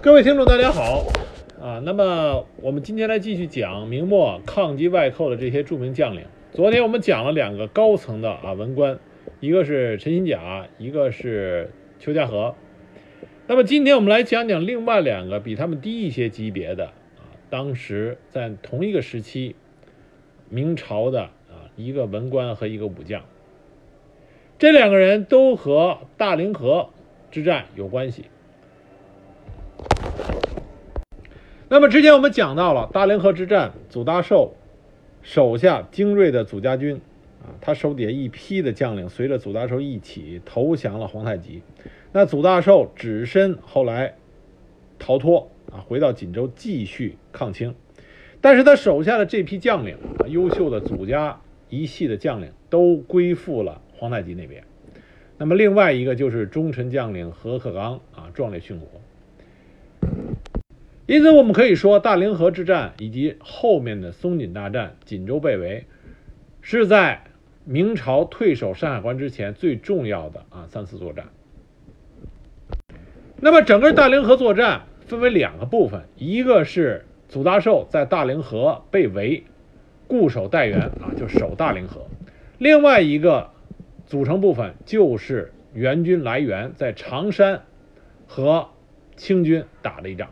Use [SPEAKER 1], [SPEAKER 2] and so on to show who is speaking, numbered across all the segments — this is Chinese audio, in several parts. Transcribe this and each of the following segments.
[SPEAKER 1] 各位听众，大家好啊！那么我们今天来继续讲明末抗击外寇的这些著名将领。昨天我们讲了两个高层的啊文官，一个是陈新甲，一个是邱家河。那么今天我们来讲讲另外两个比他们低一些级别的啊，当时在同一个时期明朝的啊一个文官和一个武将。这两个人都和大凌河之战有关系。那么之前我们讲到了大凌河之战，祖大寿手下精锐的祖家军啊，他手底下一批的将领随着祖大寿一起投降了皇太极。那祖大寿只身后来逃脱啊，回到锦州继续抗清。但是他手下的这批将领啊，优秀的祖家一系的将领都归附了皇太极那边。那么另外一个就是忠臣将领何克刚啊，壮烈殉国。因此，我们可以说，大凌河之战以及后面的松锦大战、锦州被围，是在明朝退守山海关之前最重要的啊三次作战。那么，整个大凌河作战分为两个部分，一个是祖大寿在大凌河被围，固守待援啊，就守大凌河；另外一个组成部分就是援军来援，在常山和清军打了一仗。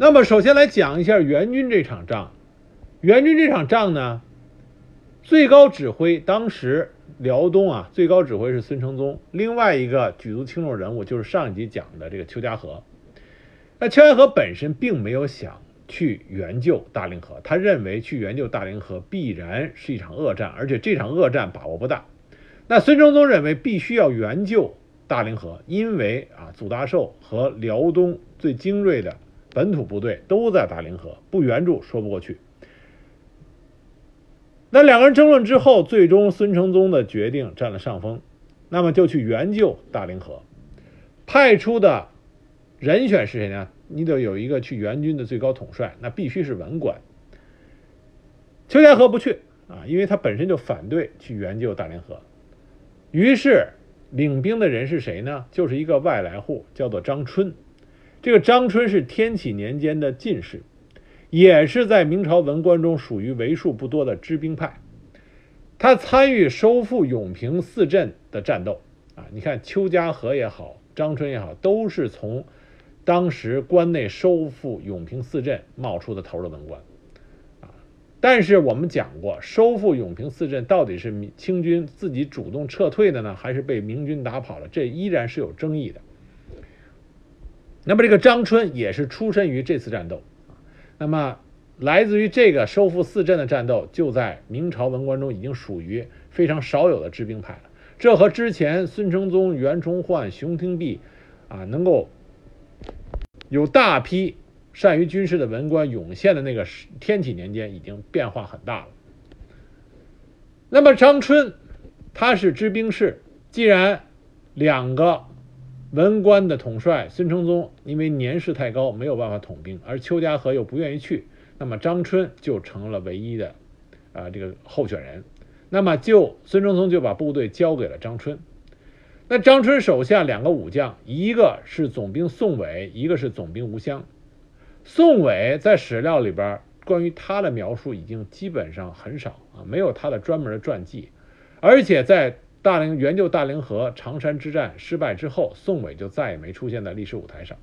[SPEAKER 1] 那么，首先来讲一下援军这场仗。援军这场仗呢，最高指挥当时辽东啊，最高指挥是孙承宗。另外一个举足轻重人物就是上一集讲的这个邱家河。那邱家河本身并没有想去援救大凌河，他认为去援救大凌河必然是一场恶战，而且这场恶战把握不大。那孙承宗认为必须要援救大凌河，因为啊，祖大寿和辽东最精锐的。本土部队都在大凌河，不援助说不过去。那两个人争论之后，最终孙承宗的决定占了上风，那么就去援救大凌河。派出的人选是谁呢？你得有一个去援军的最高统帅，那必须是文官。邱家河不去啊，因为他本身就反对去援救大凌河。于是领兵的人是谁呢？就是一个外来户，叫做张春。这个张春是天启年间的进士，也是在明朝文官中属于为数不多的知兵派。他参与收复永平四镇的战斗啊，你看邱家河也好，张春也好，都是从当时关内收复永平四镇冒出的头的文官啊。但是我们讲过，收复永平四镇到底是清军自己主动撤退的呢，还是被明军打跑了？这依然是有争议的。那么这个张春也是出身于这次战斗，那么来自于这个收复四镇的战斗，就在明朝文官中已经属于非常少有的知兵派了。这和之前孙承宗、袁崇焕、熊廷弼啊，能够有大批善于军事的文官涌现的那个天启年间，已经变化很大了。那么张春他是知兵士，既然两个。文官的统帅孙承宗因为年事太高，没有办法统兵，而邱家河又不愿意去，那么张春就成了唯一的啊这个候选人。那么就孙承宗就把部队交给了张春。那张春手下两个武将，一个是总兵宋伟，一个是总兵吴襄。宋伟在史料里边关于他的描述已经基本上很少啊，没有他的专门的传记，而且在。大凌援救大凌河长山之战失败之后，宋伟就再也没出现在历史舞台上。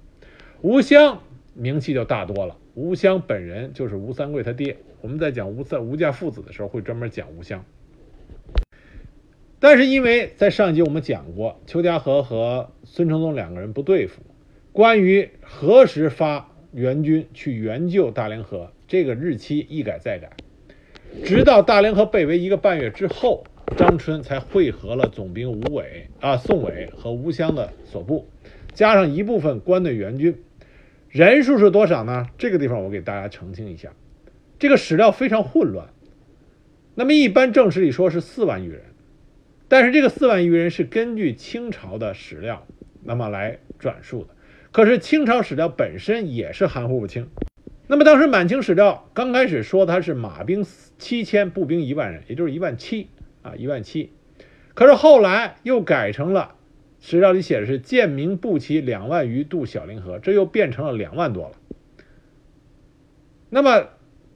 [SPEAKER 1] 吴襄名气就大多了。吴襄本人就是吴三桂他爹。我们在讲吴三吴家父子的时候，会专门讲吴襄。但是因为在上一集我们讲过，邱家河和孙承宗两个人不对付，关于何时发援军去援救大凌河，这个日期一改再改，直到大凌河被围一个半月之后。张春才汇合了总兵吴伟啊、宋伟和吴襄的所部，加上一部分关内援军，人数是多少呢？这个地方我给大家澄清一下，这个史料非常混乱。那么一般正史里说是四万余人，但是这个四万余人是根据清朝的史料那么来转述的，可是清朝史料本身也是含糊不清。那么当时满清史料刚开始说他是马兵七千，步兵一万人，也就是一万七。啊，一万七，可是后来又改成了史料里写的是建明步骑两万余渡小凌河，这又变成了两万多了。那么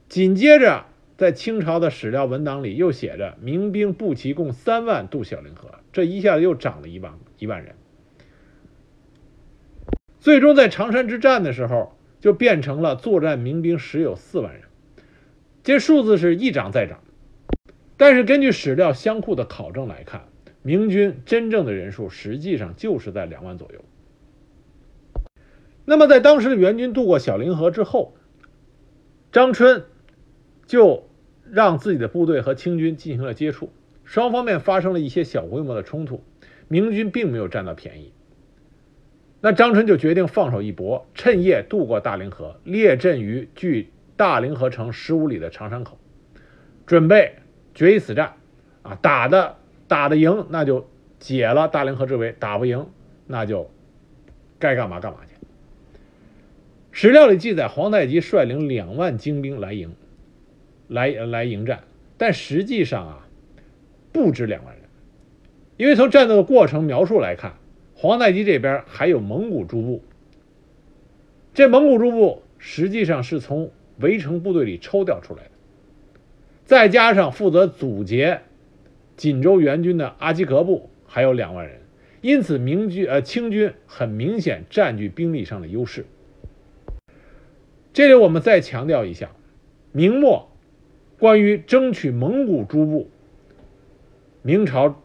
[SPEAKER 1] 紧接着，在清朝的史料文档里又写着明兵步骑共三万渡小凌河，这一下子又涨了一万一万人。最终在常山之战的时候，就变成了作战民兵实有四万人，这数字是一涨再涨。但是根据史料相库的考证来看，明军真正的人数实际上就是在两万左右。那么在当时的援军渡过小凌河之后，张春就让自己的部队和清军进行了接触，双方面发生了一些小规模的冲突，明军并没有占到便宜。那张春就决定放手一搏，趁夜渡过大凌河，列阵于距大凌河城十五里的长山口，准备决一死战。啊，打的打的赢，那就解了大凌河之围；打不赢，那就该干嘛干嘛去。史料里记载，皇太极率领两万精兵来迎，来来迎战，但实际上啊，不止两万人，因为从战斗的过程描述来看。皇太极这边还有蒙古诸部，这蒙古诸部实际上是从围城部队里抽调出来的，再加上负责阻截锦州援军的阿济格部还有两万人，因此明军呃清军很明显占据兵力上的优势。这里我们再强调一下，明末关于争取蒙古诸部，明朝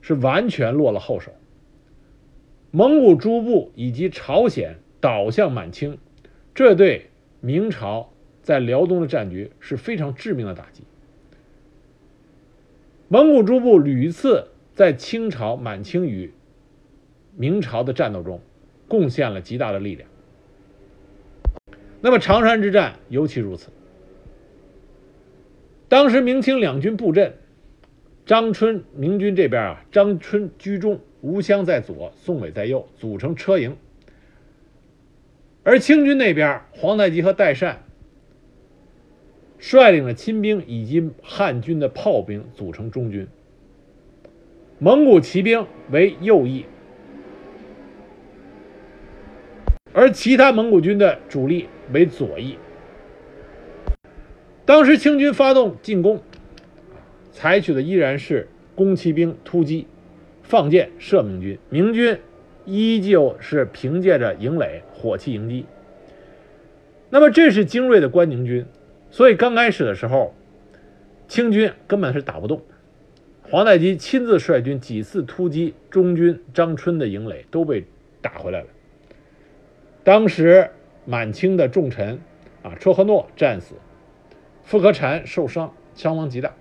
[SPEAKER 1] 是完全落了后手。蒙古诸部以及朝鲜倒向满清，这对明朝在辽东的战局是非常致命的打击。蒙古诸部屡次在清朝、满清与明朝的战斗中贡献了极大的力量。那么长山之战尤其如此。当时明清两军布阵，张春明军这边啊，张春居中。吴襄在左，宋伟在右，组成车营。而清军那边，皇太极和代善率领了亲兵以及汉军的炮兵组成中军。蒙古骑兵为右翼，而其他蒙古军的主力为左翼。当时清军发动进攻，采取的依然是攻骑兵突击。放箭射明军，明军依旧是凭借着营垒火器迎击。那么这是精锐的关宁军，所以刚开始的时候，清军根本是打不动。皇太极亲自率军几次突击中军张春的营垒，都被打回来了。当时满清的重臣啊，车和诺战死，傅可禅受伤，伤亡极大。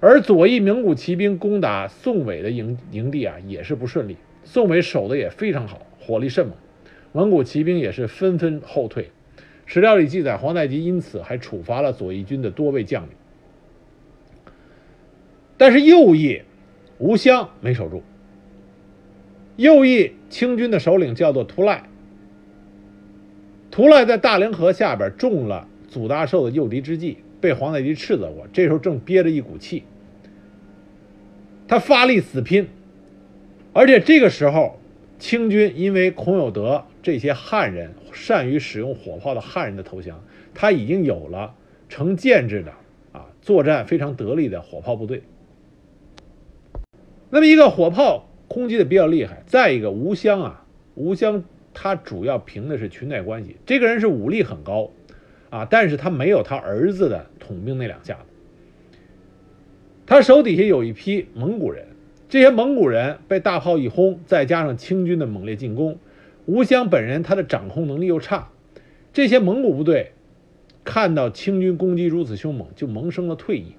[SPEAKER 1] 而左翼蒙古骑兵攻打宋伟的营营地啊，也是不顺利。宋伟守的也非常好，火力甚猛，蒙古骑兵也是纷纷后退。史料里记载，皇太极因此还处罚了左翼军的多位将领。但是右翼吴襄没守住。右翼清军的首领叫做图赖，图赖在大凌河下边中了祖大寿的诱敌之计，被皇太极斥责过。这时候正憋着一股气。他发力死拼，而且这个时候，清军因为孔有德这些汉人善于使用火炮的汉人的投降，他已经有了成建制的啊作战非常得力的火炮部队。那么一个火炮攻击的比较厉害，再一个吴襄啊，吴襄他主要凭的是裙带关系，这个人是武力很高啊，但是他没有他儿子的统兵那两下子。他手底下有一批蒙古人，这些蒙古人被大炮一轰，再加上清军的猛烈进攻，吴襄本人他的掌控能力又差，这些蒙古部队看到清军攻击如此凶猛，就萌生了退意，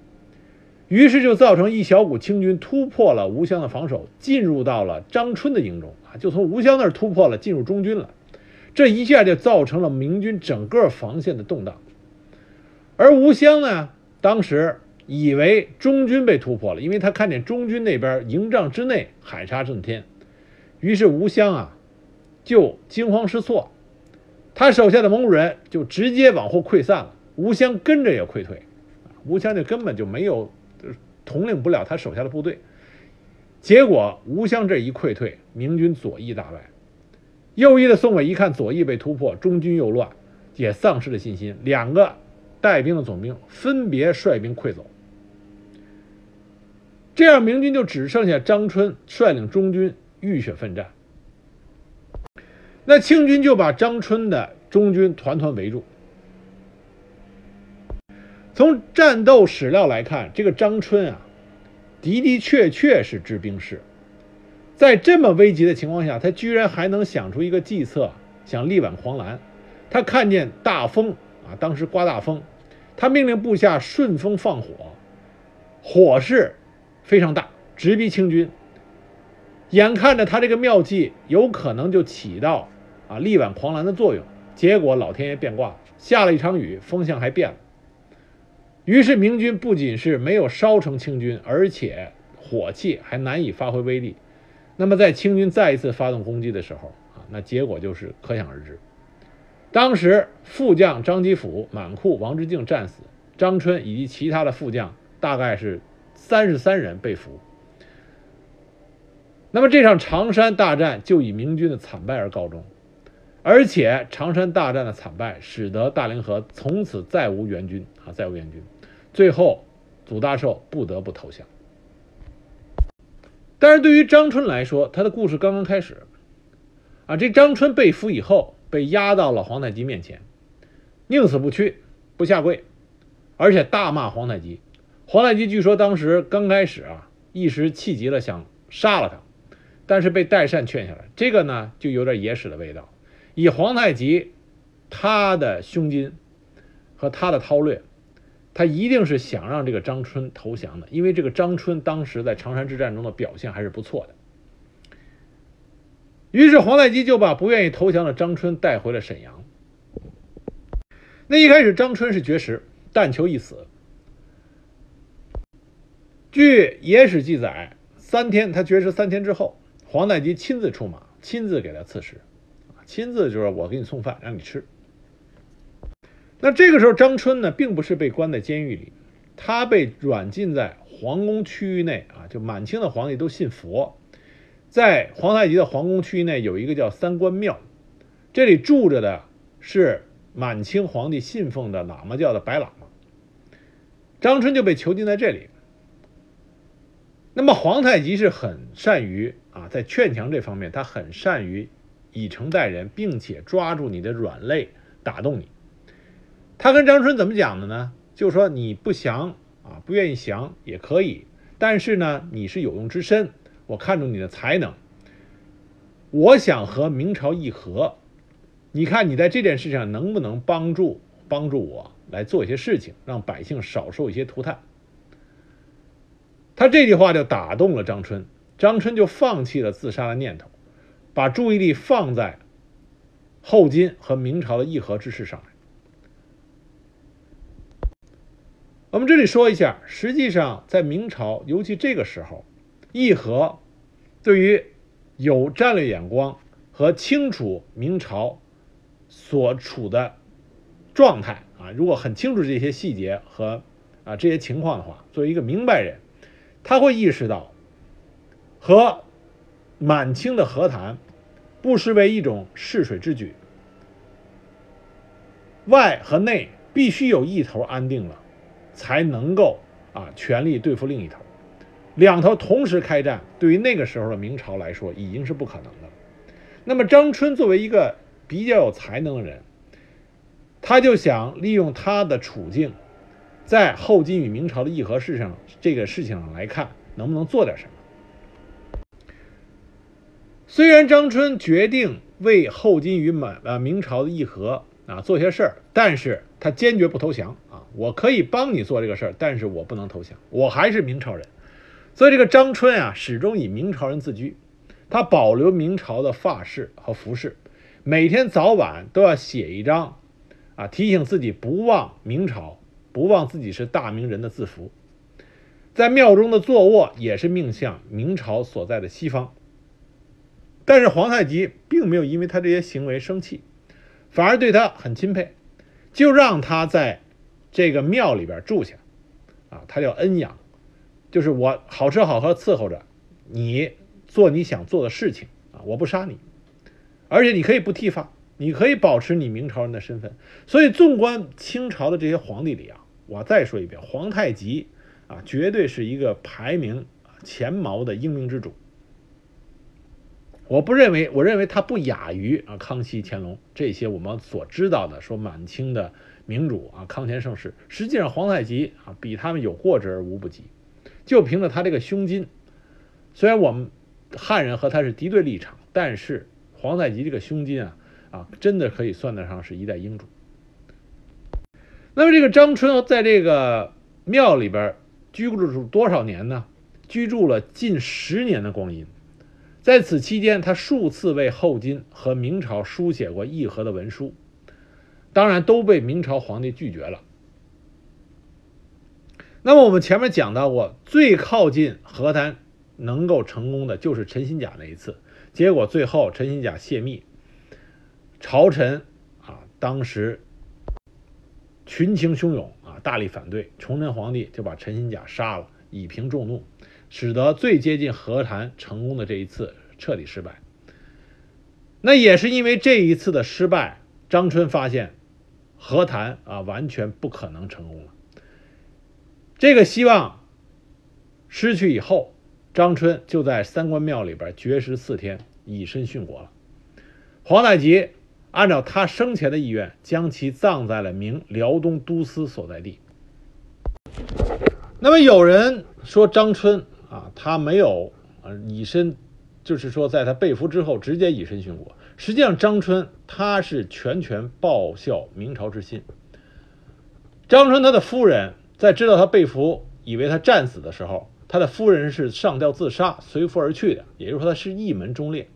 [SPEAKER 1] 于是就造成一小股清军突破了吴襄的防守，进入到了张春的营中啊，就从吴襄那儿突破了，进入中军了，这一下就造成了明军整个防线的动荡，而吴襄呢，当时。以为中军被突破了，因为他看见中军那边营帐之内海沙震天，于是吴襄啊就惊慌失措，他手下的蒙古人就直接往后溃散了，吴襄跟着也溃退，吴襄就根本就没有统领不了他手下的部队，结果吴襄这一溃退，明军左翼大败。右翼的宋伟一看左翼被突破，中军又乱，也丧失了信心。两个带兵的总兵分别率兵溃走。这样，明军就只剩下张春率领中军浴血奋战。那清军就把张春的中军团团围住。从战斗史料来看，这个张春啊，的的确确是知兵士。在这么危急的情况下，他居然还能想出一个计策，想力挽狂澜。他看见大风啊，当时刮大风，他命令部下顺风放火，火势非常大，直逼清军。眼看着他这个妙计有可能就起到啊力挽狂澜的作用，结果老天爷变卦，下了一场雨，风向还变了。于是明军不仅是没有烧成清军，而且火器还难以发挥威力。那么，在清军再一次发动攻击的时候啊，那结果就是可想而知。当时副将张吉甫、满库、王之敬战死，张春以及其他的副将大概是三十三人被俘。那么这场长山大战就以明军的惨败而告终，而且长山大战的惨败使得大凌河从此再无援军啊，再无援军，最后祖大寿不得不投降。但是对于张春来说，他的故事刚刚开始，啊，这张春被俘以后，被押到了皇太极面前，宁死不屈，不下跪，而且大骂皇太极。皇太极据说当时刚开始啊，一时气急了，想杀了他，但是被代善劝下来。这个呢，就有点野史的味道。以皇太极他的胸襟和他的韬略。他一定是想让这个张春投降的，因为这个张春当时在长山之战中的表现还是不错的。于是皇太极就把不愿意投降的张春带回了沈阳。那一开始张春是绝食，但求一死。据野史记载，三天他绝食三天之后，皇太极亲自出马，亲自给他赐食，亲自就是我给你送饭，让你吃。那这个时候，张春呢，并不是被关在监狱里，他被软禁在皇宫区域内啊。就满清的皇帝都信佛，在皇太极的皇宫区域内有一个叫三官庙，这里住着的是满清皇帝信奉的喇嘛教的白喇嘛。张春就被囚禁在这里。那么皇太极是很善于啊，在劝降这方面，他很善于以诚待人，并且抓住你的软肋，打动你。他跟张春怎么讲的呢？就说你不降啊，不愿意降也可以，但是呢，你是有用之身，我看中你的才能，我想和明朝议和，你看你在这件事上能不能帮助帮助我来做一些事情，让百姓少受一些涂炭。他这句话就打动了张春，张春就放弃了自杀的念头，把注意力放在后金和明朝的议和之事上来。我们这里说一下，实际上在明朝，尤其这个时候，议和对于有战略眼光和清楚明朝所处的状态啊，如果很清楚这些细节和啊这些情况的话，作为一个明白人，他会意识到和满清的和谈不失为一种试水之举，外和内必须有一头安定了。才能够啊全力对付另一头，两头同时开战，对于那个时候的明朝来说已经是不可能的。那么张春作为一个比较有才能的人，他就想利用他的处境，在后金与明朝的议和事上这个事情上来看，能不能做点什么？虽然张春决定为后金与满呃明朝的议和啊做些事儿，但是他坚决不投降啊。我可以帮你做这个事儿，但是我不能投降，我还是明朝人。所以这个张春啊，始终以明朝人自居，他保留明朝的发饰和服饰，每天早晚都要写一张，啊，提醒自己不忘明朝，不忘自己是大明人的字符。在庙中的坐卧也是命向明朝所在的西方。但是皇太极并没有因为他这些行为生气，反而对他很钦佩，就让他在。这个庙里边住下，啊，他叫恩养，就是我好吃好喝伺候着，你做你想做的事情啊，我不杀你，而且你可以不剃发，你可以保持你明朝人的身份。所以，纵观清朝的这些皇帝里啊，我再说一遍，皇太极啊，绝对是一个排名前茅的英明之主。我不认为，我认为他不亚于啊康熙、乾隆这些我们所知道的说满清的明主啊康乾盛世。实际上，皇太极啊比他们有过之而无不及。就凭着他这个胸襟，虽然我们汉人和他是敌对立场，但是皇太极这个胸襟啊啊，真的可以算得上是一代英主。那么这个张春在这个庙里边居住了多少年呢？居住了近十年的光阴。在此期间，他数次为后金和明朝书写过议和的文书，当然都被明朝皇帝拒绝了。那么我们前面讲到过，最靠近和谈能够成功的就是陈新甲那一次，结果最后陈新甲泄密，朝臣啊当时群情汹涌啊，大力反对，崇祯皇帝就把陈新甲杀了，以平众怒。使得最接近和谈成功的这一次彻底失败。那也是因为这一次的失败，张春发现和谈啊完全不可能成功了。这个希望失去以后，张春就在三官庙里边绝食四天，以身殉国了。皇太极按照他生前的意愿，将其葬在了明辽东都司所在地。那么有人说张春。啊，他没有啊以身，就是说，在他被俘之后直接以身殉国。实际上，张春他是全权报效明朝之心。张春他的夫人在知道他被俘，以为他战死的时候，他的夫人是上吊自杀，随夫而去的。也就是说，他是一门忠烈。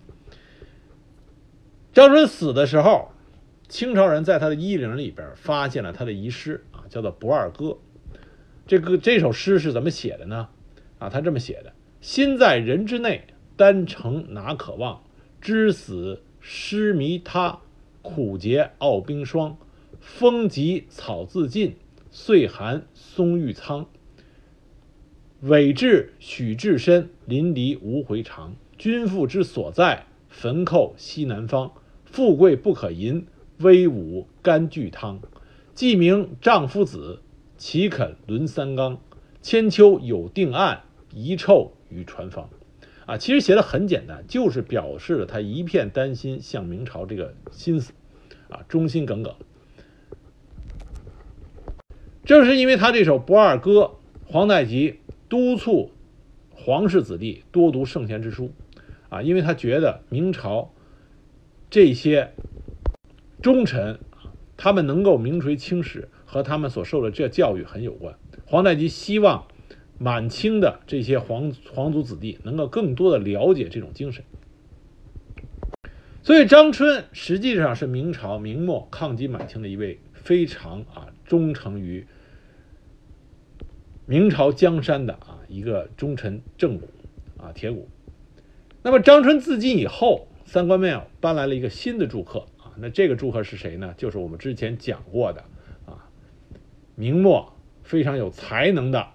[SPEAKER 1] 张春死的时候，清朝人在他的衣领里边发现了他的遗诗啊，叫做《不二歌》。这个这首诗是怎么写的呢？啊，他这么写的：“心在人之内，丹诚哪可忘？知死失迷他，苦节傲冰霜。风急草自尽，岁寒松郁苍。委志许至深，临离无回肠。君父之所在，坟寇西南方。富贵不可淫，威武甘巨汤。既名丈夫子，岂肯沦三纲？千秋有定案。”遗臭与传芳，啊，其实写的很简单，就是表示了他一片担心向明朝这个心思，啊，忠心耿耿。正是因为他这首《不二歌》，皇太极督促皇室子弟多读圣贤之书，啊，因为他觉得明朝这些忠臣，他们能够名垂青史，和他们所受的这教育很有关。皇太极希望。满清的这些皇皇族子弟能够更多的了解这种精神，所以张春实际上是明朝明末抗击满清的一位非常啊忠诚于明朝江山的啊一个忠臣正骨啊铁骨。那么张春自尽以后，三官庙搬来了一个新的住客啊，那这个住客是谁呢？就是我们之前讲过的啊明末非常有才能的。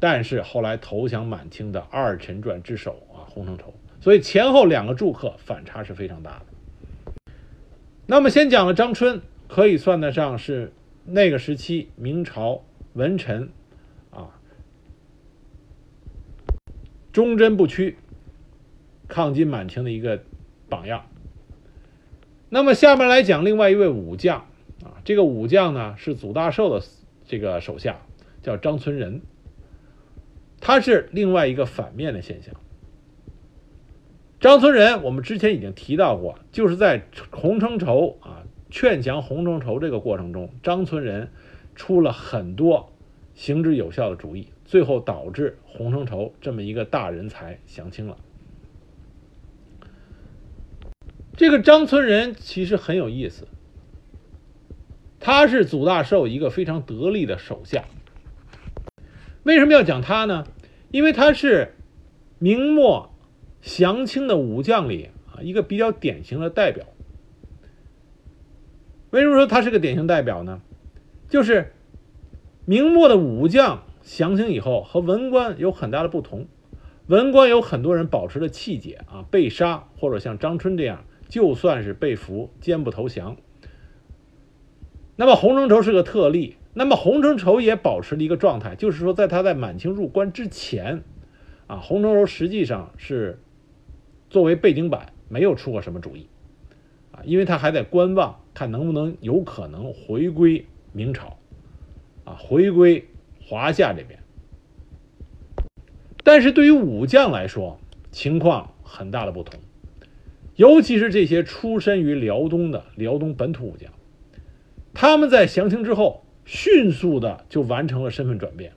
[SPEAKER 1] 但是后来投降满清的二臣传之首啊，洪承畴，所以前后两个住客反差是非常大的。那么先讲了张春，可以算得上是那个时期明朝文臣啊忠贞不屈、抗金满清的一个榜样。那么下面来讲另外一位武将啊，这个武将呢是祖大寿的这个手下，叫张存仁。他是另外一个反面的现象。张村人，我们之前已经提到过，就是在洪承畴啊劝降洪承畴这个过程中，张村人出了很多行之有效的主意，最后导致洪承畴这么一个大人才降清了。这个张村人其实很有意思，他是祖大寿一个非常得力的手下。为什么要讲他呢？因为他是明末降清的武将里啊一个比较典型的代表。为什么说他是个典型代表呢？就是明末的武将降清以后和文官有很大的不同。文官有很多人保持了气节啊，被杀或者像张春这样，就算是被俘，坚不投降。那么洪承畴是个特例，那么洪承畴也保持了一个状态，就是说，在他在满清入关之前，啊，洪承畴实际上是作为背景板，没有出过什么主意，啊，因为他还在观望，看能不能有可能回归明朝，啊，回归华夏这边。但是对于武将来说，情况很大的不同，尤其是这些出身于辽东的辽东本土武将。他们在降清之后，迅速的就完成了身份转变，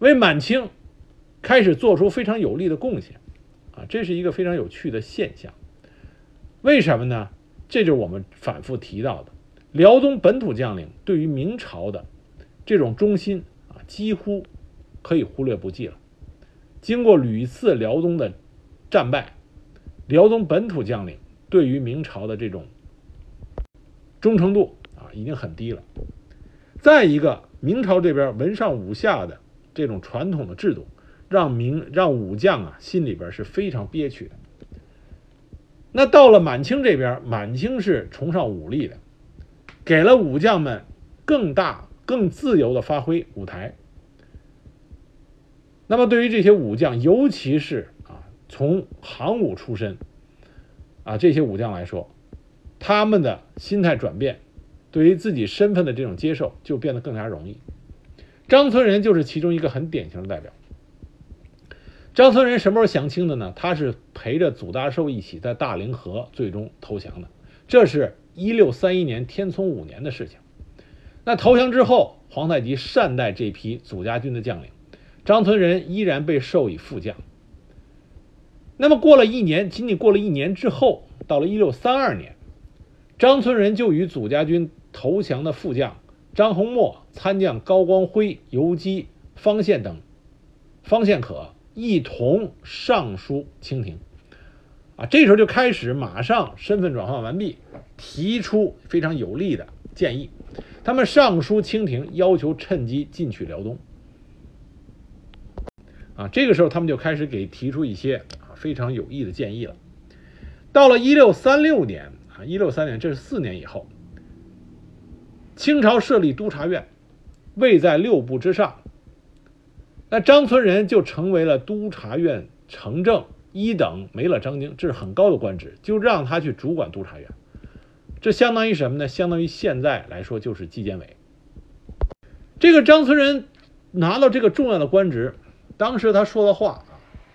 [SPEAKER 1] 为满清开始做出非常有力的贡献，啊，这是一个非常有趣的现象。为什么呢？这就是我们反复提到的，辽东本土将领对于明朝的这种忠心啊，几乎可以忽略不计了。经过屡次辽东的战败，辽东本土将领对于明朝的这种。忠诚度，已经很低了。再一个，明朝这边文上武下的这种传统的制度，让明让武将啊心里边是非常憋屈的。那到了满清这边，满清是崇尚武力的，给了武将们更大、更自由的发挥舞台。那么对于这些武将，尤其是啊从行武出身啊这些武将来说。他们的心态转变，对于自己身份的这种接受就变得更加容易。张村人就是其中一个很典型的代表。张村人什么时候降清的呢？他是陪着祖大寿一起在大凌河最终投降的，这是一六三一年天聪五年的事情。那投降之后，皇太极善待这批祖家军的将领，张村人依然被授以副将。那么过了一年，仅仅过了一年之后，到了一六三二年。张村人就与祖家军投降的副将张洪谟、参将高光辉、游击方宪等，方宪可一同上书清廷。啊，这时候就开始马上身份转换完毕，提出非常有力的建议。他们上书清廷，要求趁机进取辽东。啊，这个时候他们就开始给提出一些啊非常有益的建议了。到了一六三六年。啊，一六三年，这是四年以后，清朝设立督察院，位在六部之上。那张村人就成为了督察院承正一等，没了张经，这是很高的官职，就让他去主管督察院。这相当于什么呢？相当于现在来说就是纪检委。这个张村人拿到这个重要的官职，当时他说的话，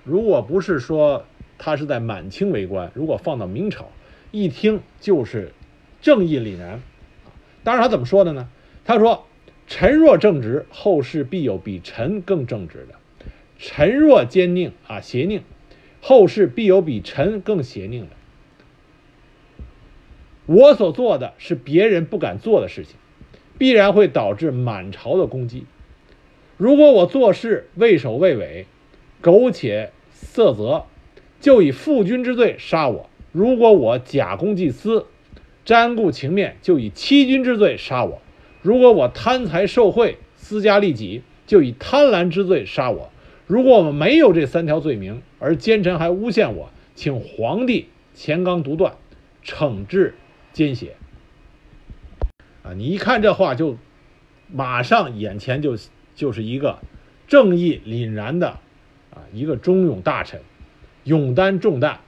[SPEAKER 1] 如果不是说他是在满清为官，如果放到明朝。一听就是正义凛然，当然他怎么说的呢？他说：“臣若正直，后世必有比臣更正直的；臣若奸佞啊邪佞，后世必有比臣更邪佞的。我所做的是别人不敢做的事情，必然会导致满朝的攻击。如果我做事畏首畏尾、苟且色泽，就以负君之罪杀我。”如果我假公济私、沾顾情面，就以欺君之罪杀我；如果我贪财受贿、私家利己，就以贪婪之罪杀我。如果我们没有这三条罪名，而奸臣还诬陷我，请皇帝乾纲独断，惩治奸邪。啊，你一看这话，就马上眼前就就是一个正义凛然的啊，一个忠勇大臣，勇担重担。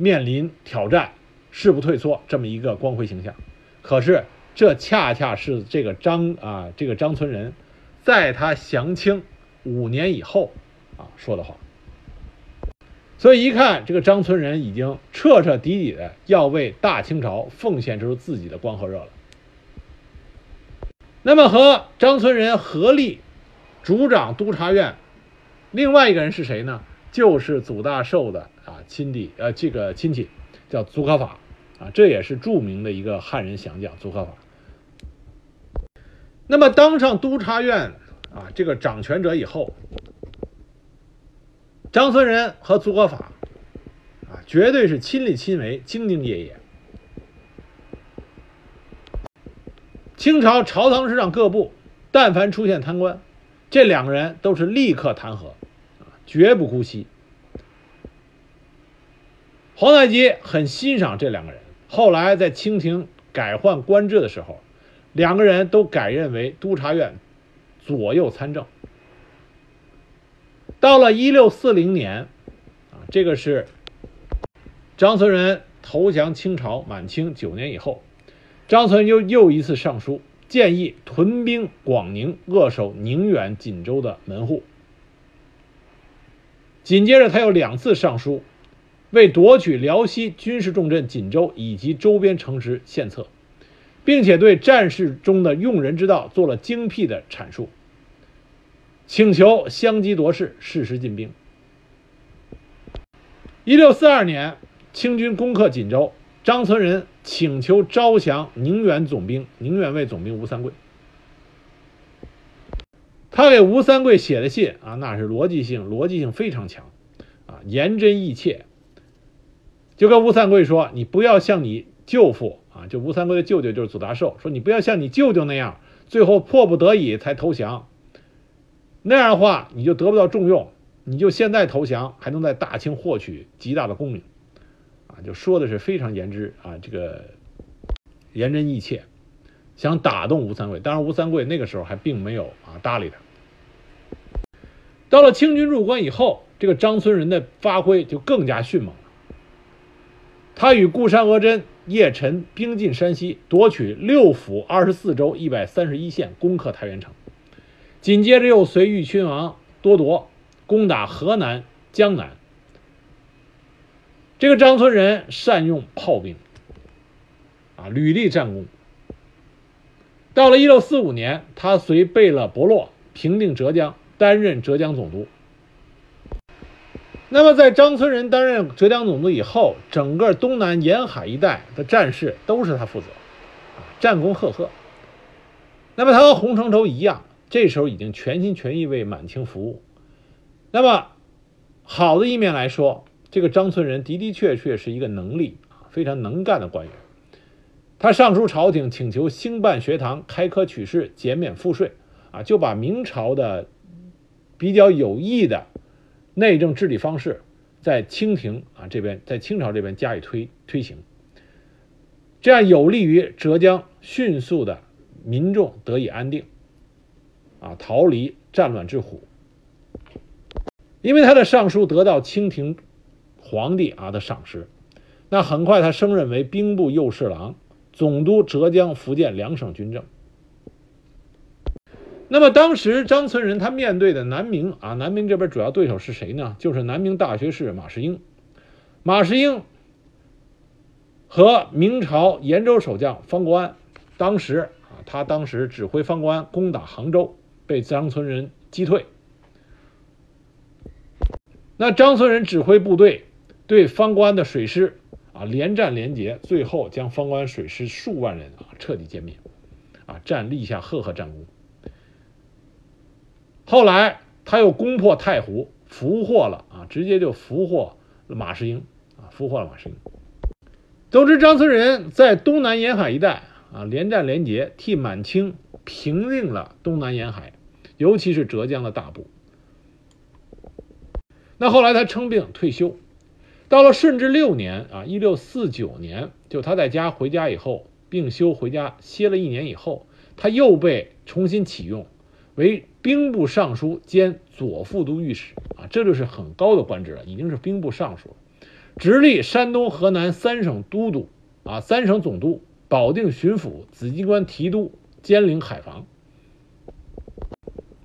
[SPEAKER 1] 面临挑战，誓不退缩，这么一个光辉形象。可是，这恰恰是这个张啊，这个张村人，在他降清五年以后啊说的话。所以一看，这个张村人已经彻彻底底的要为大清朝奉献出自己的光和热了。那么，和张村人合力主掌督察院，另外一个人是谁呢？就是祖大寿的。啊，亲弟，呃，这个亲戚叫祖可法，啊，这也是著名的一个汉人降将祖可法。那么当上督察院啊这个掌权者以后，张村人和祖可法啊，绝对是亲力亲为、兢兢业业。清朝朝堂之上各部，但凡出现贪官，这两个人都是立刻弹劾，绝不姑息。皇太极很欣赏这两个人，后来在清廷改换官制的时候，两个人都改任为督察院左右参政。到了一六四零年，啊，这个是张存仁投降清朝满清九年以后，张存又又一次上书，建议屯兵广宁，扼守宁远、锦州的门户。紧接着，他又两次上书。为夺取辽西军事重镇锦州以及周边城池献策，并且对战事中的用人之道做了精辟的阐述，请求相机夺势，适时进兵。一六四二年，清军攻克锦州，张存仁请求招降宁远总兵宁远卫总兵吴三桂。他给吴三桂写的信啊，那是逻辑性，逻辑性非常强，啊，言真意切。就跟吴三桂说：“你不要像你舅父啊，就吴三桂的舅舅就是祖大寿，说你不要像你舅舅那样，最后迫不得已才投降。那样的话，你就得不到重用。你就现在投降，还能在大清获取极大的功名，啊，就说的是非常言之啊，这个言真意切，想打动吴三桂。当然，吴三桂那个时候还并没有啊搭理他。到了清军入关以后，这个张村人的发挥就更加迅猛。”他与固山额真、叶辰兵进山西，夺取六府二十四州一百三十一县，攻克太原城。紧接着又随豫亲王多铎攻打河南、江南。这个张村人善用炮兵，啊，屡立战功。到了一六四五年，他随贝勒伯洛平定浙江，担任浙江总督。那么，在张村人担任浙江总督以后，整个东南沿海一带的战事都是他负责，啊，战功赫赫。那么他和洪承畴一样，这时候已经全心全意为满清服务。那么好的一面来说，这个张村人的的确确是一个能力非常能干的官员。他上书朝廷，请求兴办学堂、开科取士、减免赋税，啊，就把明朝的比较有益的。内政治理方式，在清廷啊这边，在清朝这边加以推推行，这样有利于浙江迅速的民众得以安定，啊，逃离战乱之苦。因为他的上书得到清廷皇帝啊的赏识，那很快他升任为兵部右侍郎，总督浙江、福建两省军政。那么当时张存仁他面对的南明啊，南明这边主要对手是谁呢？就是南明大学士马士英。马士英和明朝延州守将方国安，当时啊，他当时指挥方国安攻打杭州，被张存仁击退。那张存仁指挥部队对方国安的水师啊连战连捷，最后将方国安水师数万人啊彻底歼灭，啊，战立下赫赫战功。后来他又攻破太湖，俘获了啊，直接就俘获了马士英啊，俘获了马士英。总之，张存仁在东南沿海一带啊，连战连捷，替满清平定了东南沿海，尤其是浙江的大部。那后来他称病退休，到了顺治六年啊，一六四九年，就他在家回家以后病休回家歇了一年以后，他又被重新启用。为兵部尚书兼左副都御史啊，这就是很高的官职了，已经是兵部尚书了。直隶山东、河南三省都督啊，三省总督、保定巡抚、紫金关提督，兼领海防。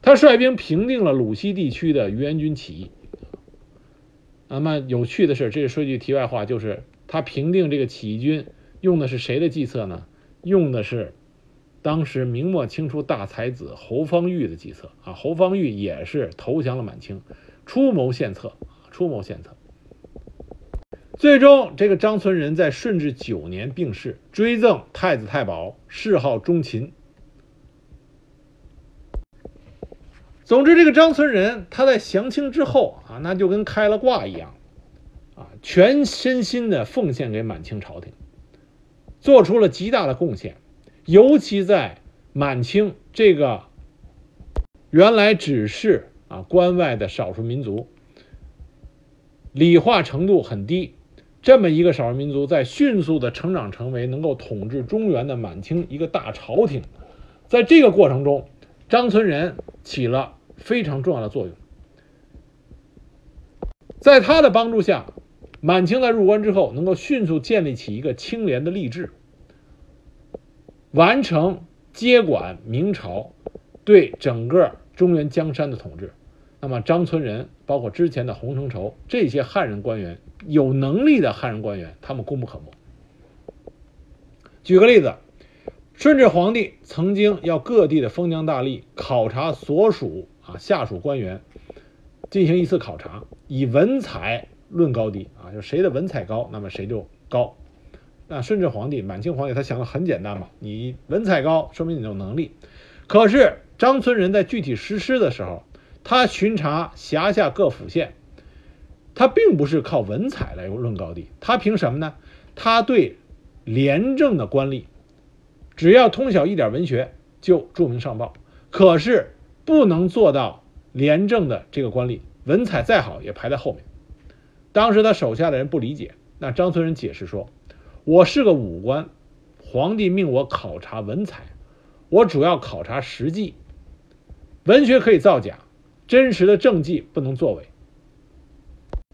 [SPEAKER 1] 他率兵平定了鲁西地区的余元军起义。那么有趣的是，这说句题外话，就是他平定这个起义军用的是谁的计策呢？用的是。当时明末清初大才子侯方域的计策啊，侯方域也是投降了满清，出谋献策出谋献策。最终，这个张存仁在顺治九年病逝，追赠太子太保，谥号忠勤。总之，这个张存仁他在降清之后啊，那就跟开了挂一样，啊，全身心的奉献给满清朝廷，做出了极大的贡献。尤其在满清这个原来只是啊关外的少数民族，理化程度很低。这么一个少数民族，在迅速的成长成为能够统治中原的满清一个大朝廷，在这个过程中，张存仁起了非常重要的作用。在他的帮助下，满清在入关之后，能够迅速建立起一个清廉的吏治，完成接管明朝对整个中原江山的统治。那么，张存仁，包括之前的洪承畴这些汉人官员。有能力的汉人官员，他们功不可没。举个例子，顺治皇帝曾经要各地的封疆大吏考察所属啊下属官员，进行一次考察，以文采论高低啊，就谁的文采高，那么谁就高。那顺治皇帝、满清皇帝他想的很简单嘛，你文采高，说明你有能力。可是张村人在具体实施的时候，他巡查辖下各府县。他并不是靠文采来论高低，他凭什么呢？他对廉政的官吏，只要通晓一点文学就注明上报。可是不能做到廉政的这个官吏，文采再好也排在后面。当时他手下的人不理解，那张村人解释说：“我是个武官，皇帝命我考察文采，我主要考察实际，文学可以造假，真实的政绩不能作伪。”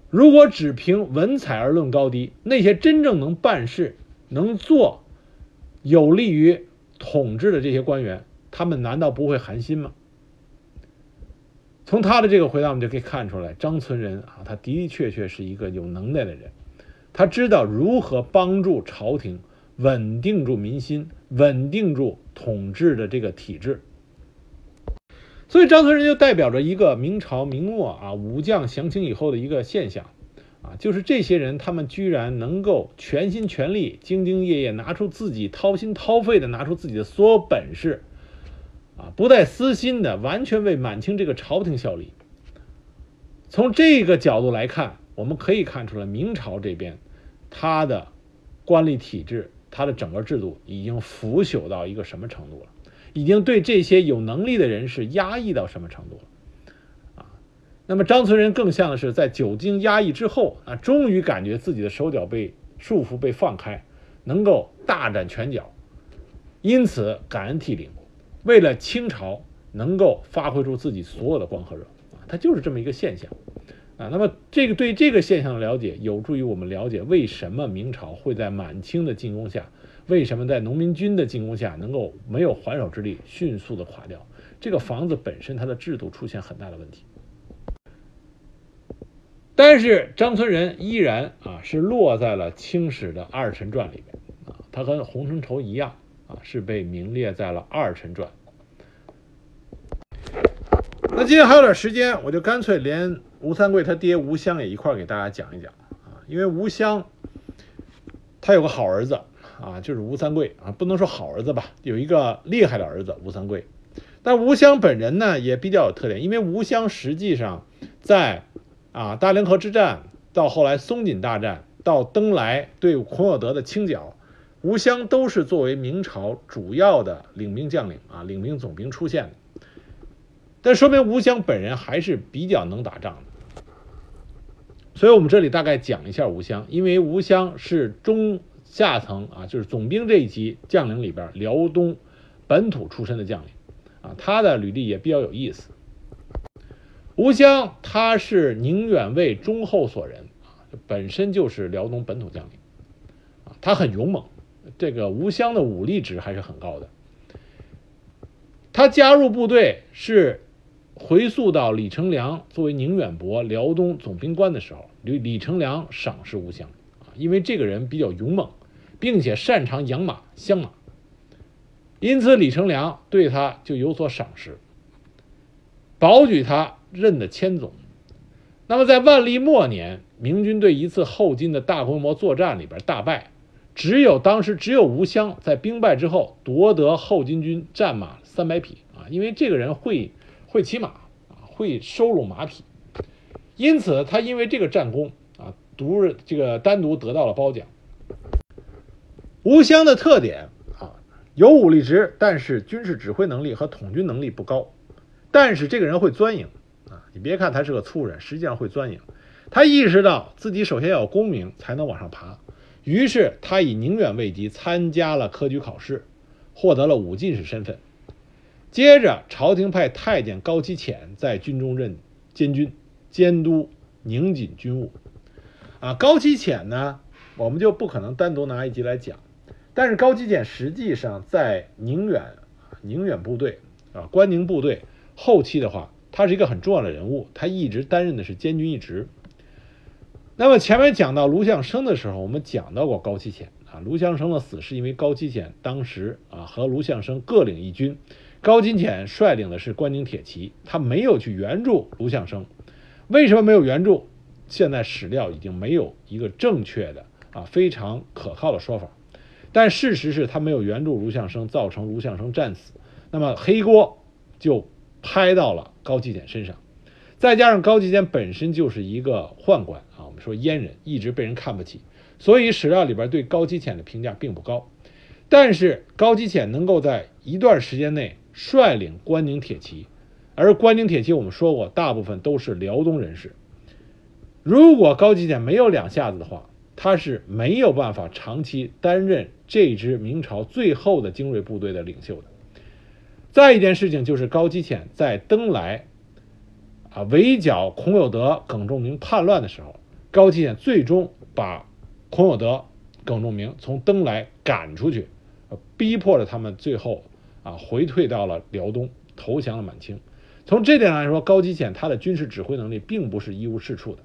[SPEAKER 1] 如果只凭文采而论高低，那些真正能办事、能做有利于统治的这些官员，他们难道不会寒心吗？从他的这个回答，我们就可以看出来，张存仁啊，他的的确确是一个有能耐的人，他知道如何帮助朝廷稳定住民心，稳定住统治的这个体制。所以张存仁就代表着一个明朝明末啊武将降清以后的一个现象，啊，就是这些人他们居然能够全心全力、兢兢业业，拿出自己掏心掏肺的拿出自己的所有本事，啊，不带私心的，完全为满清这个朝廷效力。从这个角度来看，我们可以看出来明朝这边，他的官吏体制、他的整个制度已经腐朽到一个什么程度了。已经对这些有能力的人士压抑到什么程度了？啊，那么张存仁更像的是在久经压抑之后啊，终于感觉自己的手脚被束缚、被放开，能够大展拳脚，因此感恩涕零，为了清朝能够发挥出自己所有的光和热啊，它就是这么一个现象啊。那么这个对这个现象的了解，有助于我们了解为什么明朝会在满清的进攻下。为什么在农民军的进攻下能够没有还手之力，迅速的垮掉？这个房子本身它的制度出现很大的问题。但是张村人依然啊是落在了清史的二臣传里面啊，他和洪承畴一样啊是被名列在了二臣传。那今天还有点时间，我就干脆连吴三桂他爹吴襄也一块给大家讲一讲啊，因为吴襄他有个好儿子。啊，就是吴三桂啊，不能说好儿子吧，有一个厉害的儿子吴三桂。但吴襄本人呢也比较有特点，因为吴襄实际上在啊大凌河之战，到后来松锦大战，到登莱对孔有德的清剿，吴襄都是作为明朝主要的领兵将领啊，领兵总兵出现的。但说明吴襄本人还是比较能打仗的。所以我们这里大概讲一下吴襄，因为吴襄是中。下层啊，就是总兵这一级将领里边，辽东本土出身的将领啊，他的履历也比较有意思。吴襄他是宁远卫忠厚所人啊，本身就是辽东本土将领啊，他很勇猛，这个吴襄的武力值还是很高的。他加入部队是回溯到李成梁作为宁远伯辽东总兵官的时候，李李成梁赏识吴襄啊，因为这个人比较勇猛。并且擅长养马、相马，因此李成梁对他就有所赏识，保举他任的千总。那么在万历末年，明军对一次后金的大规模作战里边大败，只有当时只有吴襄在兵败之后夺得后金军战马三百匹啊，因为这个人会会骑马啊，会收拢马匹，因此他因为这个战功啊，独这个单独得到了褒奖。吴襄的特点啊，有武力值，但是军事指挥能力和统军能力不高，但是这个人会钻营啊，你别看他是个粗人，实际上会钻营。他意识到自己首先要有功名才能往上爬，于是他以宁远卫籍参加了科举考试，获得了武进士身份。接着，朝廷派太监高启潜在军中任监军，监督宁锦军务。啊，高启潜呢，我们就不可能单独拿一集来讲。但是高启潜实际上在宁远宁远部队啊，关宁部队后期的话，他是一个很重要的人物，他一直担任的是监军一职。那么前面讲到卢象升的时候，我们讲到过高启潜啊，卢象升的死是因为高启潜当时啊和卢象升各领一军，高启潜率领的是关宁铁骑，他没有去援助卢象升。为什么没有援助？现在史料已经没有一个正确的啊非常可靠的说法。但事实是他没有援助卢象升，造成卢象升战死，那么黑锅就拍到了高启潜身上。再加上高启潜本身就是一个宦官啊，我们说阉人，一直被人看不起，所以史料里边对高启潜的评价并不高。但是高启潜能够在一段时间内率领关宁铁骑，而关宁铁骑我们说过，大部分都是辽东人士。如果高启潜没有两下子的话，他是没有办法长期担任这支明朝最后的精锐部队的领袖的。再一件事情就是高启潜在登莱，啊围剿孔有德、耿仲明叛乱的时候，高启潜最终把孔有德、耿仲明从登莱赶出去，逼迫着他们最后啊回退到了辽东，投降了满清。从这点来说，高启潜他的军事指挥能力并不是一无是处的。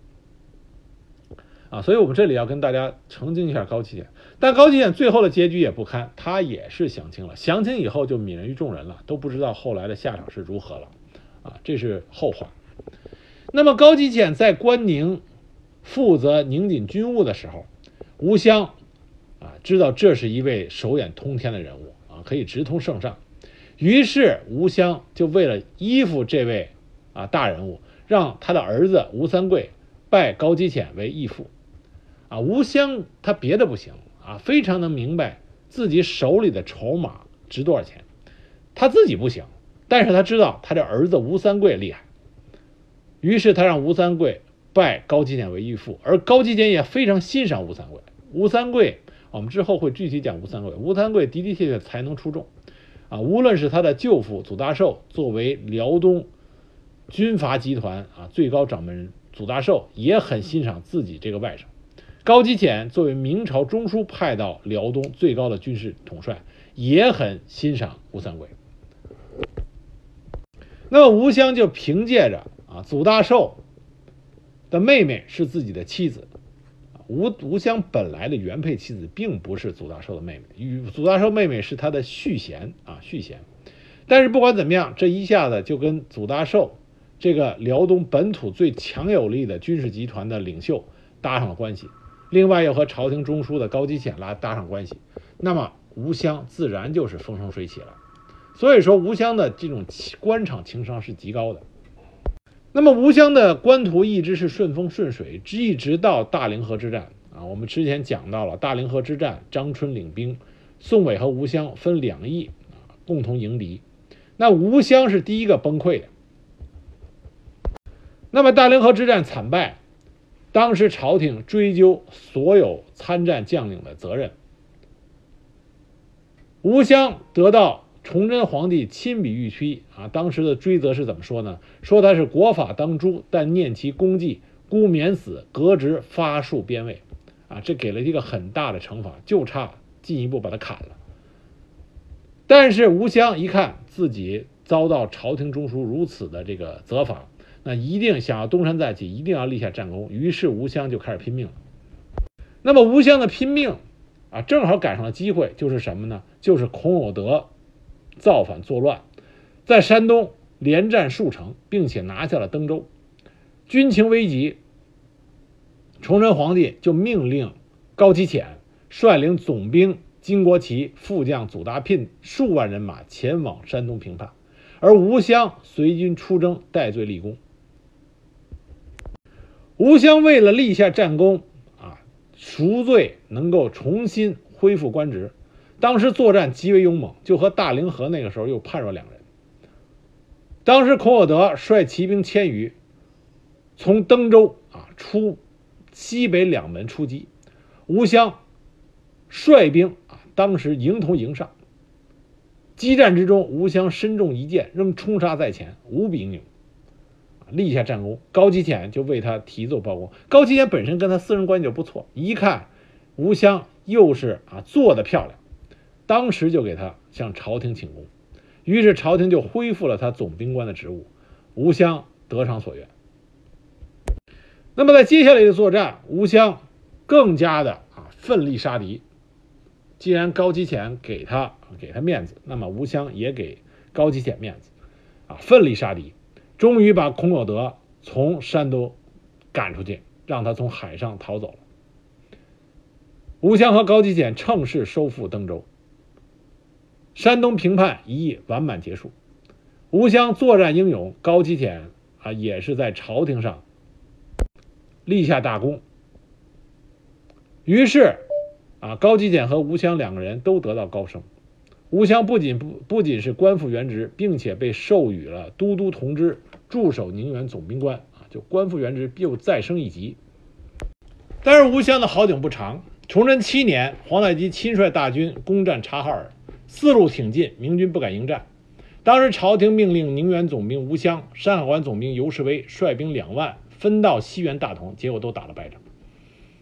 [SPEAKER 1] 啊，所以我们这里要跟大家澄清一下高启简，但高启简最后的结局也不堪，他也是降清了，降清以后就泯然于众人了，都不知道后来的下场是如何了，啊，这是后话。那么高启简在关宁负责宁锦军务的时候，吴襄啊知道这是一位手眼通天的人物啊，可以直通圣上，于是吴襄就为了依附这位啊大人物，让他的儿子吴三桂拜高启潜为义父。啊，吴襄他别的不行啊，非常能明白自己手里的筹码值多少钱，他自己不行，但是他知道他的儿子吴三桂厉害，于是他让吴三桂拜高启简为义父，而高启简也非常欣赏吴三桂。吴三桂，我们之后会具体讲吴三桂。吴三桂的的确确才能出众，啊，无论是他的舅父祖大寿作为辽东军阀集团啊最高掌门人，祖大寿也很欣赏自己这个外甥。高启潜作为明朝中枢派到辽东最高的军事统帅，也很欣赏吴三桂。那么吴襄就凭借着啊，祖大寿的妹妹是自己的妻子，吴吴襄本来的原配妻子并不是祖大寿的妹妹，与祖大寿妹妹是他的续弦啊续弦。但是不管怎么样，这一下子就跟祖大寿这个辽东本土最强有力的军事集团的领袖搭上了关系。另外又和朝廷中枢的高启潜拉搭上关系，那么吴襄自然就是风生水起了。所以说吴襄的这种官场情商是极高的。那么吴襄的官途一直是顺风顺水，一直到大凌河之战啊。我们之前讲到了大凌河之战，张春领兵，宋伟和吴襄分两翼啊，共同迎敌。那吴襄是第一个崩溃的。那么大凌河之战惨败。当时朝廷追究所有参战将领的责任，吴襄得到崇祯皇帝亲笔御批啊。当时的追责是怎么说呢？说他是国法当诛，但念其功绩，孤免死，革职发戍边卫，啊，这给了一个很大的惩罚，就差进一步把他砍了。但是吴襄一看自己遭到朝廷中枢如此的这个责罚。那一定想要东山再起，一定要立下战功。于是吴襄就开始拼命了。那么吴襄的拼命啊，正好赶上了机会，就是什么呢？就是孔有德造反作乱，在山东连战数城，并且拿下了登州。军情危急，崇祯皇帝就命令高启潜率领总兵金国旗、副将祖大聘数万人马前往山东平叛，而吴襄随军出征，戴罪立功。吴襄为了立下战功，啊，赎罪，能够重新恢复官职，当时作战极为勇猛，就和大凌河那个时候又判若两人。当时孔有德率骑兵千余，从登州啊出西北两门出击，吴襄率兵啊，当时迎头迎上。激战之中，吴襄身中一箭，仍冲杀在前，无比英勇，立下战功。高基潜就为他提奏报功。高基潜本身跟他私人关系就不错，一看吴襄又是啊做的漂亮，当时就给他向朝廷请功。于是朝廷就恢复了他总兵官的职务，吴襄得偿所愿。那么在接下来的作战，吴襄更加的啊奋力杀敌。既然高基潜给他给他面子，那么吴襄也给高基潜面子，啊奋力杀敌，终于把孔有德从山东赶出去，让他从海上逃走了。吴襄和高基潜乘势收复登州。山东平叛一役完满结束，吴襄作战英勇，高基潜啊也是在朝廷上立下大功。于是啊，高基潜和吴襄两个人都得到高升。吴襄不仅不不仅是官复原职，并且被授予了都督同知、驻守宁远总兵官啊，就官复原职又再升一级。但是吴襄的好景不长，崇祯七年，皇太极亲率大军攻占察哈尔。四路挺进，明军不敢迎战。当时朝廷命令宁远总兵吴襄、山海关总兵尤世威率兵两万分到西原大同，结果都打了败仗。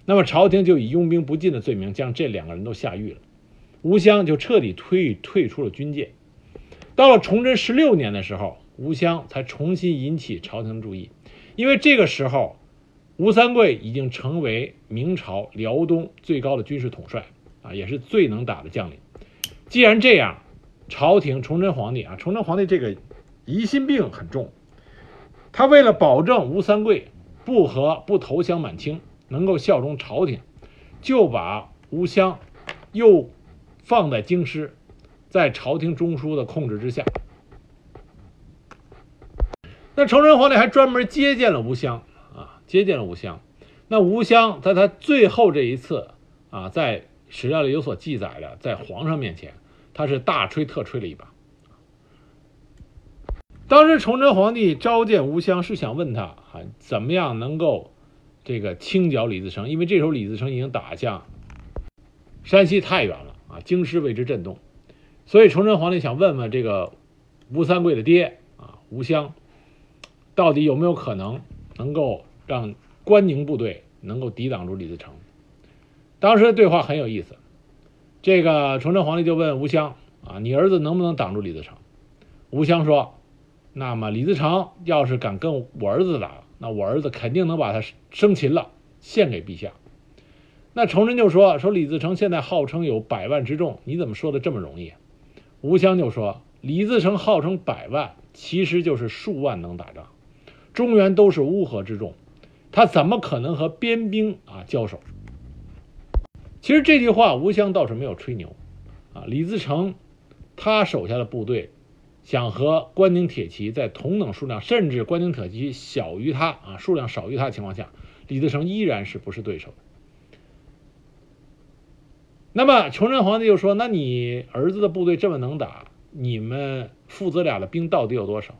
[SPEAKER 1] 那么朝廷就以拥兵不进的罪名将这两个人都下狱了。吴襄就彻底退退出了军界。到了崇祯十六年的时候，吴襄才重新引起朝廷注意，因为这个时候吴三桂已经成为明朝辽东最高的军事统帅啊，也是最能打的将领。既然这样，朝廷崇祯皇帝啊，崇祯皇帝这个疑心病很重，他为了保证吴三桂不和不投降满清，能够效忠朝廷，就把吴襄又放在京师，在朝廷中枢的控制之下。那崇祯皇帝还专门接见了吴襄啊，接见了吴襄。那吴襄在他最后这一次啊，在史料里有所记载的，在皇上面前。他是大吹特吹了一把。当时崇祯皇帝召见吴襄，是想问他啊，怎么样能够这个清剿李自成？因为这时候李自成已经打向山西太原了啊，京师为之震动。所以崇祯皇帝想问问这个吴三桂的爹啊，吴襄，到底有没有可能能够让关宁部队能够抵挡住李自成？当时的对话很有意思。这个崇祯皇帝就问吴襄啊：“你儿子能不能挡住李自成？”吴襄说：“那么李自成要是敢跟我儿子打，那我儿子肯定能把他生擒了，献给陛下。”那崇祯就说：“说李自成现在号称有百万之众，你怎么说的这么容易？”吴襄就说：“李自成号称百万，其实就是数万能打仗，中原都是乌合之众，他怎么可能和边兵啊交手？”其实这句话，吴襄倒是没有吹牛，啊，李自成他手下的部队想和关宁铁骑在同等数量，甚至关宁铁骑小于他啊，数量少于他的情况下，李自成依然是不是对手的。那么崇祯皇帝就说：“那你儿子的部队这么能打，你们父子俩的兵到底有多少？”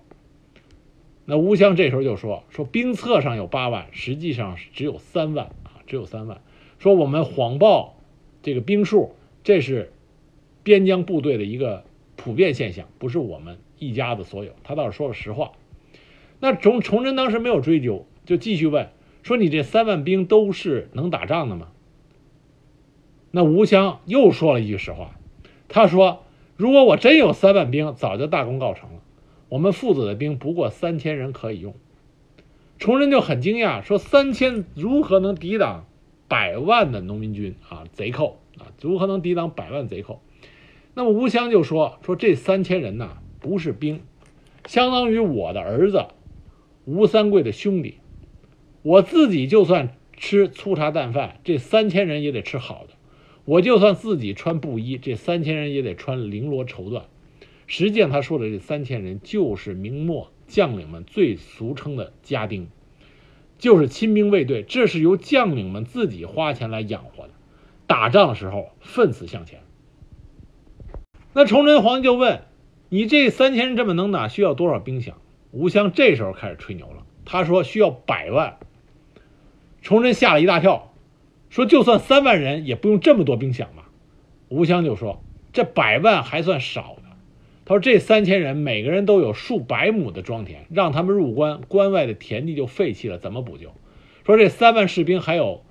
[SPEAKER 1] 那吴襄这时候就说：“说兵册上有八万，实际上是只有三万啊，只有三万。”说我们谎报这个兵数，这是边疆部队的一个普遍现象，不是我们一家子所有。他倒是说了实话。那崇崇祯当时没有追究，就继续问说：“你这三万兵都是能打仗的吗？”那吴襄又说了一句实话，他说：“如果我真有三万兵，早就大功告成了。我们父子的兵不过三千人可以用。”崇祯就很惊讶，说：“三千如何能抵挡？”百万的农民军啊，贼寇啊，如何能抵挡百万贼寇？那么吴襄就说：“说这三千人呐，不是兵，相当于我的儿子吴三桂的兄弟。我自己就算吃粗茶淡饭，这三千人也得吃好的；我就算自己穿布衣，这三千人也得穿绫罗绸缎。实际上，他说的这三千人，就是明末将领们最俗称的家丁。”就是亲兵卫队，这是由将领们自己花钱来养活的。打仗的时候奋死向前。那崇祯皇帝就问：“你这三千人这么能打，需要多少兵饷？”吴襄这时候开始吹牛了，他说需要百万。崇祯吓了一大跳，说就算三万人也不用这么多兵饷吧。吴襄就说这百万还算少。他说这三千人每个人都有数百亩的庄田，让他们入关，关外的田地就废弃了，怎么补救？说这三万士兵还有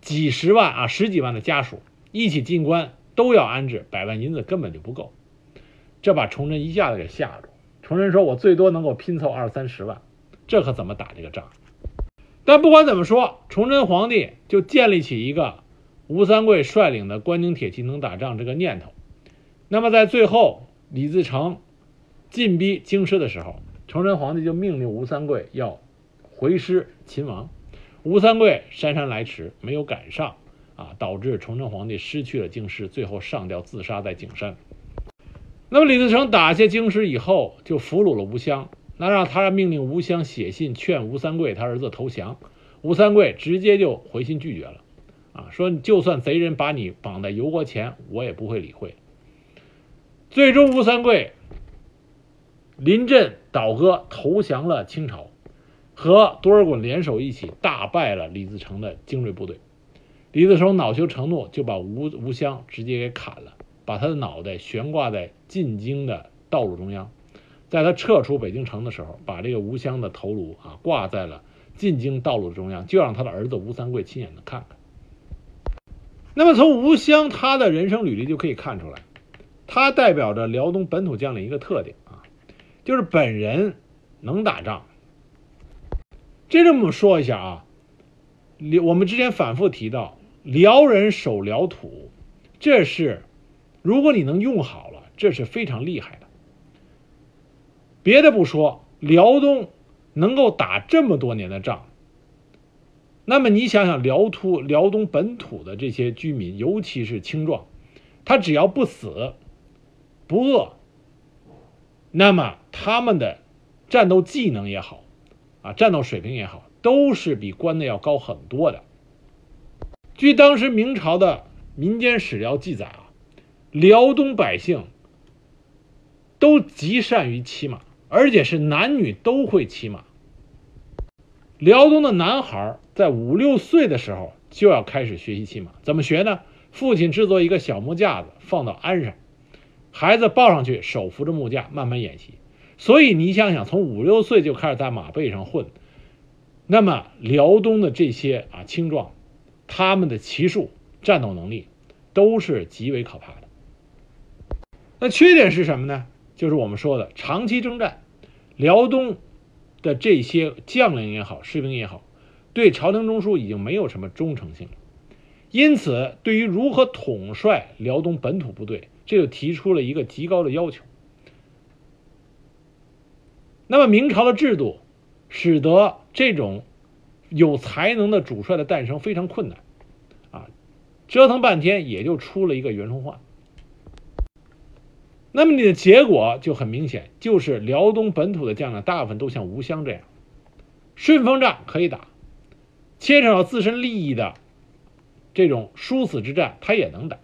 [SPEAKER 1] 几十万啊，十几万的家属一起进关，都要安置，百万银子根本就不够。这把崇祯一下子给吓住。崇祯说：“我最多能够拼凑二三十万，这可怎么打这个仗？”但不管怎么说，崇祯皇帝就建立起一个吴三桂率领的关宁铁骑能打仗这个念头。那么在最后李自成进逼京师的时候，崇祯皇帝就命令吴三桂要回师勤王。吴三桂姗姗来迟，没有赶上，啊，导致崇祯皇帝失去了京师，最后上吊自杀在景山。那么李自成打下京师以后，就俘虏了吴襄。那让他命令吴襄写信劝吴三桂他儿子投降。吴三桂直接就回信拒绝了，啊，说就算贼人把你绑在油锅前，我也不会理会。最终，吴三桂临阵倒戈投降了清朝，和多尔衮联手一起大败了李自成的精锐部队。李自成恼羞成怒，就把吴吴襄直接给砍了，把他的脑袋悬挂在进京的道路中央。在他撤出北京城的时候，把这个吴襄的头颅啊挂在了进京道路中央，就让他的儿子吴三桂亲眼的看看。那么从吴襄他的人生履历就可以看出来，他代表着辽东本土将领一个特点啊，就是本人能打仗。这这么说一下啊，我们之前反复提到，辽人守辽土，这是如果你能用好了，这是非常厉害的。别的不说，辽东能够打这么多年的仗，那么你想想，辽土、辽东本土的这些居民，尤其是青壮，他只要不死、不饿，那么他们的战斗技能也好，啊，战斗水平也好，都是比关内要高很多的。据当时明朝的民间史料记载啊，辽东百姓都极善于骑马。而且是男女都会骑马。辽东的男孩在五六岁的时候就要开始学习骑马，怎么学呢？父亲制作一个小木架子放到鞍上，孩子抱上去，手扶着木架慢慢演习。所以你想想，从五六岁就开始在马背上混，那么辽东的这些啊青壮，他们的骑术、战斗能力都是极为可怕的。那缺点是什么呢？就是我们说的长期征战，辽东的这些将领也好，士兵也好，对朝廷中枢已经没有什么忠诚性了。因此，对于如何统帅辽东本土部队，这就提出了一个极高的要求。那么，明朝的制度使得这种有才能的主帅的诞生非常困难，啊，折腾半天也就出了一个袁崇焕。那么你的结果就很明显，就是辽东本土的将领大部分都像吴襄这样，顺风战可以打，牵扯到自身利益的这种殊死之战他也能打，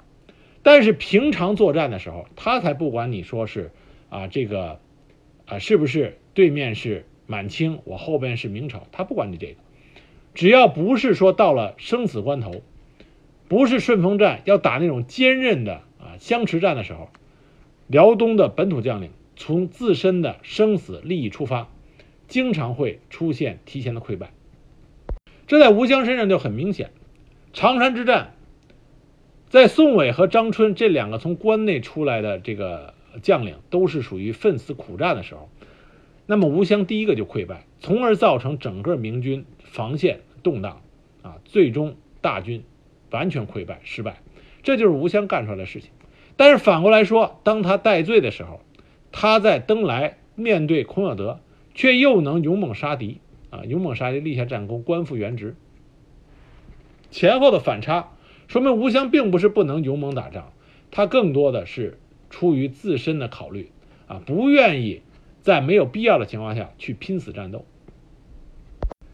[SPEAKER 1] 但是平常作战的时候，他才不管你说是啊这个啊是不是对面是满清，我后边是明朝，他不管你这个，只要不是说到了生死关头，不是顺风战要打那种坚韧的啊相持战的时候。辽东的本土将领从自身的生死利益出发，经常会出现提前的溃败。这在吴襄身上就很明显。长山之战，在宋伟和张春这两个从关内出来的这个将领都是属于奋死苦战的时候，那么吴襄第一个就溃败，从而造成整个明军防线动荡，啊，最终大军完全溃败失败。这就是吴襄干出来的事情。但是反过来说，当他戴罪的时候，他在登莱面对孔有德，却又能勇猛杀敌啊，勇猛杀敌，立下战功，官复原职。前后的反差，说明吴襄并不是不能勇猛打仗，他更多的是出于自身的考虑啊，不愿意在没有必要的情况下去拼死战斗。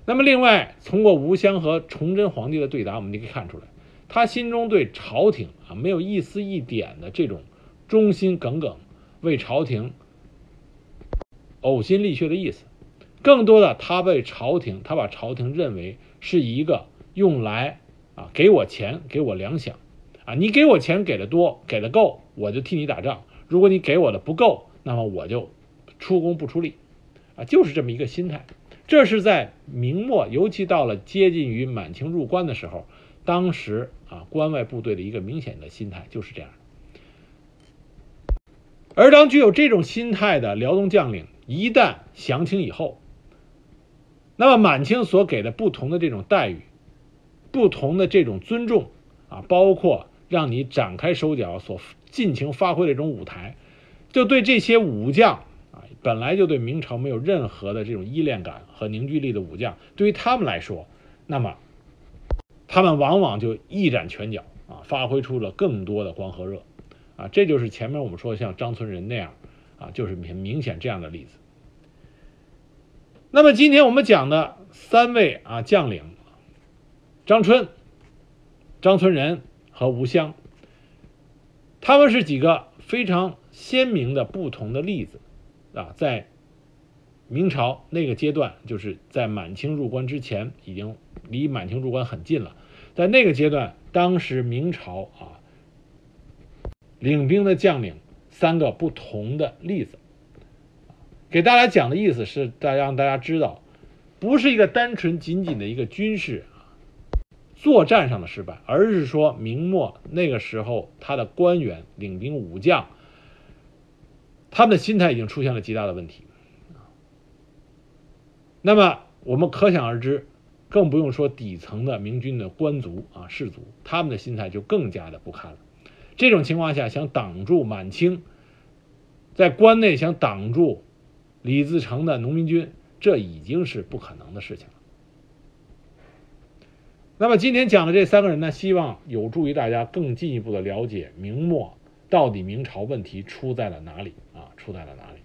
[SPEAKER 1] 那么，另外通过吴襄和崇祯皇帝的对答，我们就可以看出来。他心中对朝廷啊没有一丝一点的这种忠心耿耿，为朝廷呕心沥血的意思，更多的他被朝廷，他把朝廷认为是一个用来啊给我钱、给我粮饷啊，你给我钱给的多、给的够，我就替你打仗；如果你给我的不够，那么我就出工不出力啊，就是这么一个心态。这是在明末，尤其到了接近于满清入关的时候，当时啊关外部队的一个明显的心态就是这样。而当具有这种心态的辽东将领一旦降清以后，那么满清所给的不同的这种待遇、不同的这种尊重啊，包括让你展开手脚、所尽情发挥的这种舞台，就对这些武将啊。本来就对明朝没有任何的这种依恋感和凝聚力的武将，对于他们来说，那么他们往往就一展拳脚啊，发挥出了更多的光和热啊，这就是前面我们说像张存仁那样啊，就是很明显这样的例子。那么今天我们讲的三位啊将领，张春、张存仁和吴襄，他们是几个非常鲜明的不同的例子。啊，在明朝那个阶段，就是在满清入关之前，已经离满清入关很近了。在那个阶段，当时明朝啊，领兵的将领三个不同的例子，给大家讲的意思是，大让大家知道，不是一个单纯仅仅的一个军事作战上的失败，而是说明末那个时候他的官员、领兵武将。他们的心态已经出现了极大的问题，那么我们可想而知，更不用说底层的明军的官族啊士族，他们的心态就更加的不堪了。这种情况下，想挡住满清在关内想挡住李自成的农民军，这已经是不可能的事情了。那么今天讲的这三个人呢，希望有助于大家更进一步的了解明末。到底明朝问题出在了哪里啊？出在了哪里？